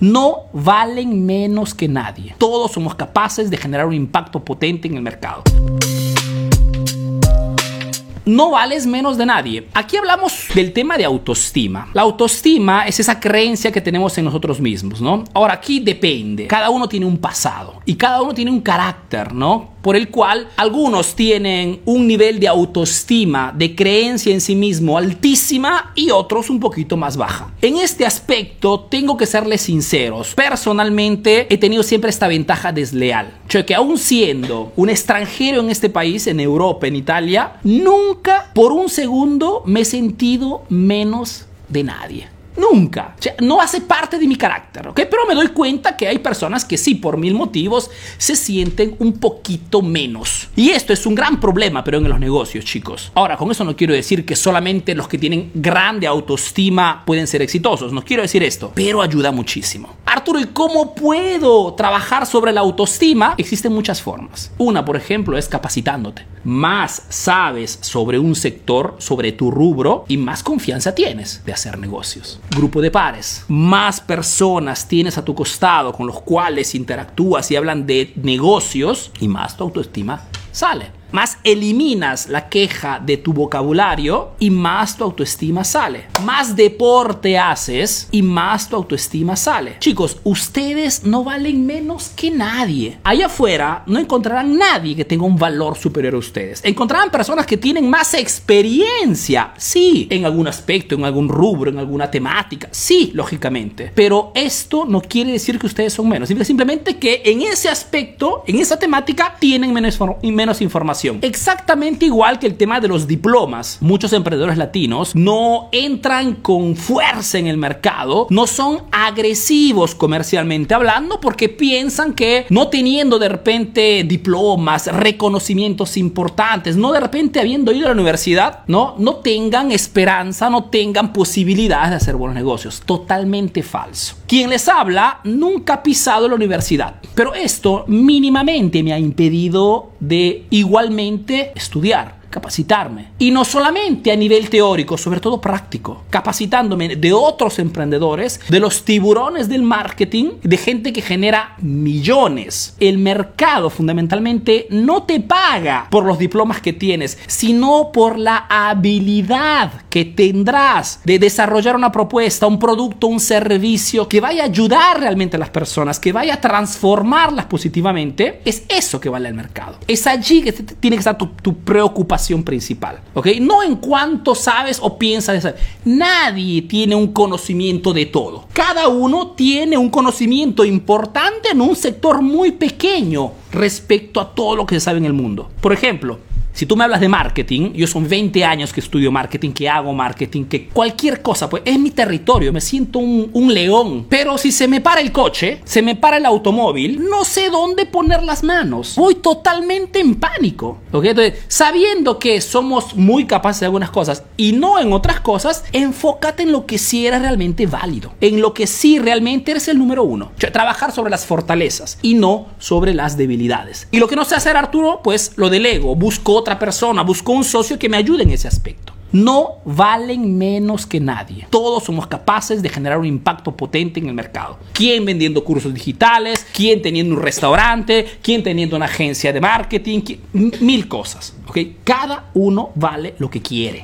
no valen menos que nadie. Todos somos capaces de generar un impacto potente en el mercado no vales menos de nadie. Aquí hablamos del tema de autoestima. La autoestima es esa creencia que tenemos en nosotros mismos, ¿no? Ahora, aquí depende. Cada uno tiene un pasado y cada uno tiene un carácter, ¿no? Por el cual algunos tienen un nivel de autoestima, de creencia en sí mismo altísima y otros un poquito más baja. En este aspecto tengo que serles sinceros. Personalmente he tenido siempre esta ventaja desleal. O que aún siendo un extranjero en este país, en Europa, en Italia, nunca por un segundo me he sentido menos de nadie. Nunca. no hace parte de mi carácter, ¿ok? Pero me doy cuenta que hay personas que sí, por mil motivos, se sienten un poquito menos. Y esto es un gran problema, pero en los negocios, chicos. Ahora, con eso no quiero decir que solamente los que tienen grande autoestima pueden ser exitosos. No quiero decir esto, pero ayuda muchísimo. ¿Y cómo puedo trabajar sobre la autoestima? Existen muchas formas. Una, por ejemplo, es capacitándote. Más sabes sobre un sector, sobre tu rubro, y más confianza tienes de hacer negocios grupo de pares, más personas tienes a tu costado con los cuales interactúas y hablan de negocios y más tu autoestima sale más eliminas la queja de tu vocabulario y más tu autoestima sale. Más deporte haces y más tu autoestima sale. Chicos, ustedes no valen menos que nadie. Allá afuera no encontrarán nadie que tenga un valor superior a ustedes. Encontrarán personas que tienen más experiencia. Sí, en algún aspecto, en algún rubro, en alguna temática. Sí, lógicamente. Pero esto no quiere decir que ustedes son menos. Simplemente que en ese aspecto, en esa temática, tienen menos, menos información Exactamente igual que el tema de los diplomas. Muchos emprendedores latinos no entran con fuerza en el mercado, no son agresivos comercialmente hablando porque piensan que no teniendo de repente diplomas, reconocimientos importantes, no de repente habiendo ido a la universidad, no, no tengan esperanza, no tengan posibilidades de hacer buenos negocios. Totalmente falso. Quien les habla nunca ha pisado la universidad, pero esto mínimamente me ha impedido de igualmente estudiar capacitarme. Y no solamente a nivel teórico, sobre todo práctico, capacitándome de otros emprendedores, de los tiburones del marketing, de gente que genera millones. El mercado fundamentalmente no te paga por los diplomas que tienes, sino por la habilidad que tendrás de desarrollar una propuesta, un producto, un servicio que vaya a ayudar realmente a las personas, que vaya a transformarlas positivamente. Es eso que vale el mercado. Es allí que tiene que estar tu, tu preocupación principal, ¿ok? No en cuanto sabes o piensas de saber. Nadie tiene un conocimiento de todo. Cada uno tiene un conocimiento importante en un sector muy pequeño respecto a todo lo que se sabe en el mundo. Por ejemplo, si tú me hablas de marketing, yo son 20 años que estudio marketing, que hago marketing, que cualquier cosa, pues es mi territorio, me siento un, un, león. Pero si se me para el coche, se me para el automóvil, no sé dónde poner las manos. Voy totalmente en pánico. Entonces, sabiendo que somos muy capaces de algunas cosas y no en otras cosas, enfócate en lo que sí era realmente válido, en lo que sí realmente eres el número uno. O sea, trabajar sobre las fortalezas y no sobre las debilidades. Y lo que no sé hacer, Arturo, pues lo delego, busco otra persona, busco un socio que me ayude en ese aspecto. No valen menos que nadie. Todos somos capaces de generar un impacto potente en el mercado. ¿Quién vendiendo cursos digitales? ¿Quién teniendo un restaurante? ¿Quién teniendo una agencia de marketing? Mil cosas. ¿ok? Cada uno vale lo que quiere.